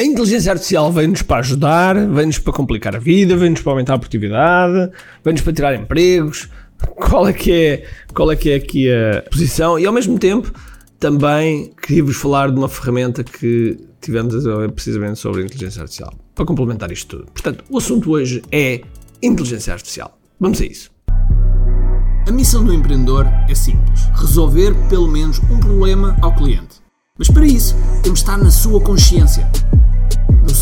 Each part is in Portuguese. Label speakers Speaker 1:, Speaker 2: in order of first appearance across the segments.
Speaker 1: A inteligência artificial vem-nos para ajudar, vem-nos para complicar a vida, vem-nos para aumentar a produtividade, vem-nos para tirar empregos. Qual é que é, qual é que é aqui a posição? E ao mesmo tempo, também queria-vos falar de uma ferramenta que tivemos a ver precisamente sobre a inteligência artificial, para complementar isto tudo. Portanto, o assunto hoje é inteligência artificial. Vamos a isso.
Speaker 2: A missão do empreendedor é simples: resolver pelo menos um problema ao cliente. Mas para isso, temos de estar na sua consciência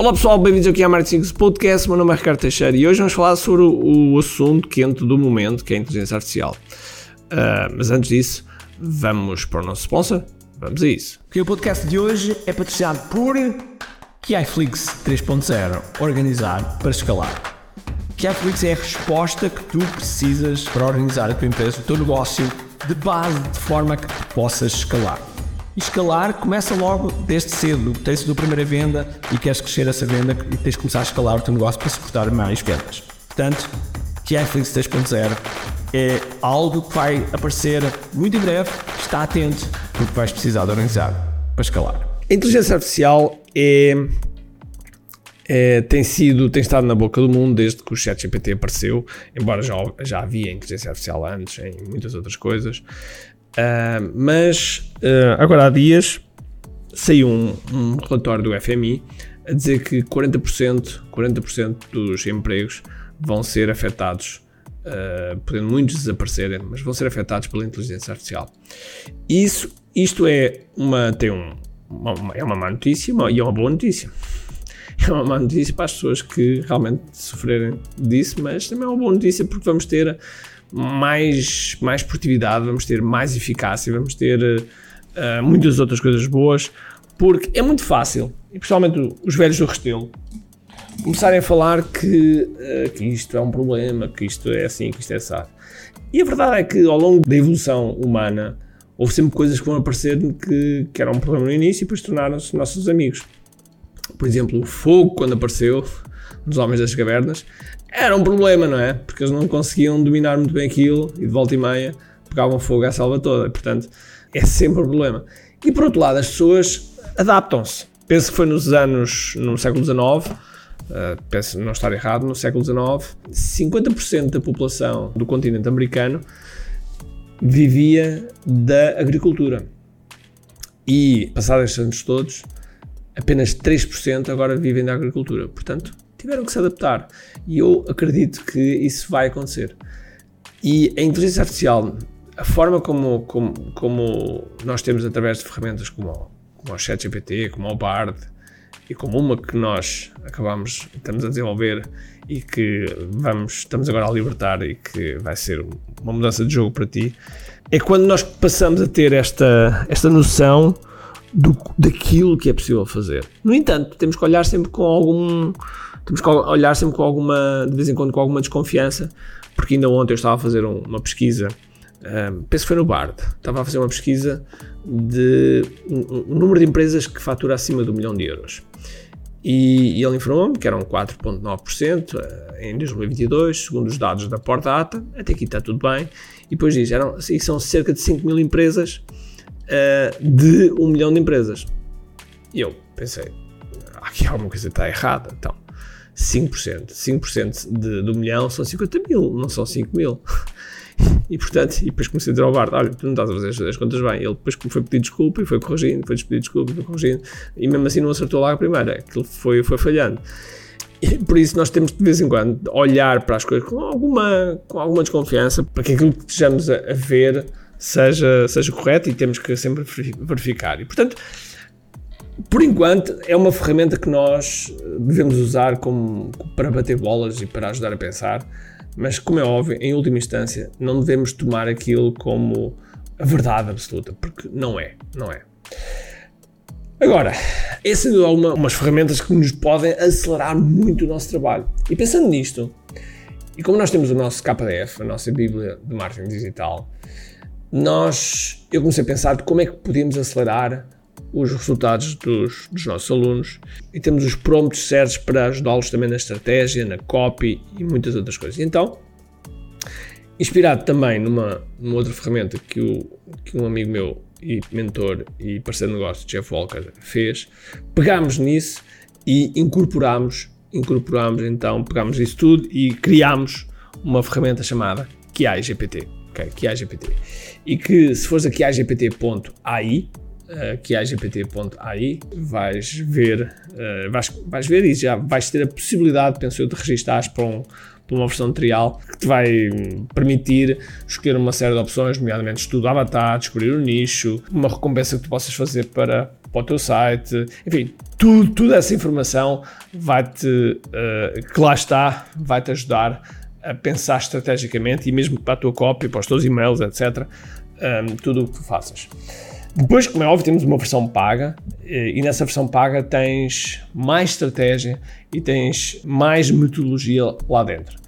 Speaker 1: Olá pessoal, bem-vindos aqui à Secrets Podcast. Meu nome é Ricardo Teixeira e hoje vamos falar sobre o, assunto quente do momento, que é a inteligência artificial. Uh, mas antes disso, vamos para o nosso sponsor. Vamos a isso.
Speaker 2: o podcast de hoje é patrocinado por KiFlix 3.0 Organizar para escalar. KiFlix é a resposta que tu precisas para organizar a tua empresa, o teu negócio de base, de forma que possas escalar. Escalar começa logo desde cedo. Tens a primeira venda e queres crescer essa venda e tens de começar a escalar o teu negócio para suportar mais vendas. Portanto, KiFlix 3.0 é algo que vai aparecer muito em breve. Está atento porque vais precisar de organizar para escalar.
Speaker 1: A inteligência artificial é, é, tem sido, tem estado na boca do mundo desde que o ChatGPT apareceu, embora já, já havia inteligência artificial antes em muitas outras coisas. Uh, mas uh, agora há dias saiu um, um, relatório do FMI a dizer que 40%, 40% dos empregos vão ser afetados, uh, podendo muitos desaparecerem, mas vão ser afetados pela inteligência artificial. Isso, isto é uma, tem um, uma, é uma má notícia e é uma boa notícia. É uma má notícia para as pessoas que realmente sofrerem disso, mas também é uma boa notícia porque vamos ter mais, mais produtividade, vamos ter mais eficácia, vamos ter uh, muitas outras coisas boas, porque é muito fácil, e principalmente os velhos do Restelo, começarem a falar que, uh, que isto é um problema, que isto é assim, que isto é assim. E a verdade é que ao longo da evolução humana, houve sempre coisas que vão aparecer que, que eram um problema no início e depois tornaram-se nossos amigos. Por exemplo, o fogo, quando apareceu nos Homens das Cavernas, era um problema, não é? Porque eles não conseguiam dominar muito bem aquilo e de volta e meia pegavam fogo à selva toda. Portanto, é sempre um problema. E por outro lado, as pessoas adaptam-se. Penso que foi nos anos, no século XIX, uh, penso não estar errado, no século XIX, 50% da população do continente americano vivia da agricultura. E, passados estes anos todos, apenas 3% agora vivem da agricultura. Portanto, tiveram que se adaptar. E eu acredito que isso vai acontecer. E a inteligência artificial, a forma como, como, como nós temos através de ferramentas como, como o ChatGPT, como o Bard, e como uma que nós acabamos, estamos a desenvolver e que vamos, estamos agora a libertar e que vai ser uma mudança de jogo para ti, é quando nós passamos a ter esta, esta noção do, daquilo que é possível fazer. No entanto, temos que olhar sempre com algum, temos que olhar sempre com alguma, de vez em quando com alguma desconfiança, porque ainda ontem eu estava a fazer um, uma pesquisa um, penso que foi no Bard, estava a fazer uma pesquisa de um, um número de empresas que fatura acima um milhão de euros. E, e ele informou-me que eram 4,9% eh, em 2022, segundo os dados da Porta Ata, até aqui está tudo bem. E depois diz, eram, e são cerca de 5 mil empresas uh, de 1 milhão de empresas. E eu pensei, aqui alguma coisa está errada. Então, 5%, 5% de, 1 milhão são 50 mil, não são 5 mil. E portanto, e depois comecei a dizer ao Bart: Olha, tu não estás a fazer as contas bem. Ele depois foi pedir desculpa e foi corrigindo, foi pedir desculpa foi corrigindo. E mesmo assim não acertou lá a primeira. Aquilo foi, foi falhando. E por isso nós temos de vez em quando olhar para as coisas com alguma, com alguma desconfiança para que aquilo que estejamos a, a ver seja, seja correto e temos que sempre verificar. E portanto, por enquanto, é uma ferramenta que nós devemos usar como, para bater bolas e para ajudar a pensar mas, como é óbvio, em última instância, não devemos tomar aquilo como a verdade absoluta, porque não é, não é. Agora, são uma, umas ferramentas que nos podem acelerar muito o nosso trabalho. E pensando nisto, e como nós temos o nosso KDF, a nossa Bíblia de Marketing Digital, nós, eu comecei a pensar como é que podemos acelerar os resultados dos, dos, nossos alunos e temos os prompts certos para ajudá-los também na estratégia, na copy e muitas outras coisas. Então, inspirado também numa, numa outra ferramenta que, o, que um amigo meu e mentor e parceiro de negócio, Jeff Walker, fez, pegámos nisso e incorporámos, incorporámos então, pegámos isso tudo e criámos uma ferramenta chamada QI GPT. Okay, QI GPT. E que se fores a QIGPT.ai, uh, QIGPT.ai, vais ver, uh, vais, vais ver e já vais ter a possibilidade, penso eu, de registares para um, uma versão trial que te vai permitir escolher uma série de opções, nomeadamente estudo avatar, descobrir o um nicho, uma recompensa que tu possas fazer para, para o teu site, enfim, tudo, toda essa informação vai-te, uh, que lá está, vai-te ajudar a pensar estrategicamente e mesmo para a tua cópia, para os teus e-mails, etc., um, tudo o que tu faças. Depois, como é óbvio, temos uma versão paga eh, e nessa versão paga tens mais estratégia e tens mais metodologia lá dentro.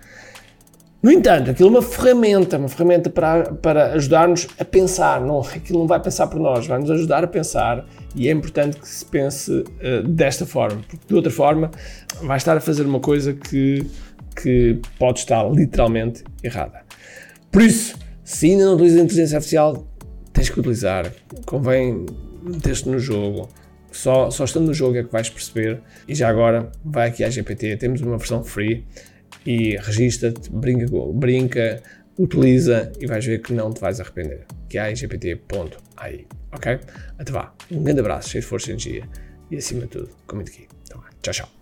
Speaker 1: No entanto, aquilo é uma ferramenta, uma ferramenta para, para ajudar-nos a pensar. Não, aquilo não vai pensar por nós, vai nos ajudar a pensar e é importante que se pense uh, desta forma, porque de outra forma vai estar a fazer uma coisa que, que pode estar literalmente errada. Por isso, se ainda não utilizas a inteligência artificial, tens que utilizar. Convém meter-te no jogo. Só, só estando no jogo é que vais perceber. E já agora, vai aqui à GPT, temos uma versão free e registra-te, brinca, brinca, utiliza e vais ver que não te vais arrepender. Que é gpt.ai. Ok? Até vá. Um grande abraço, cheio de força e energia. E acima de tudo, comente aqui. Então, tchau, tchau.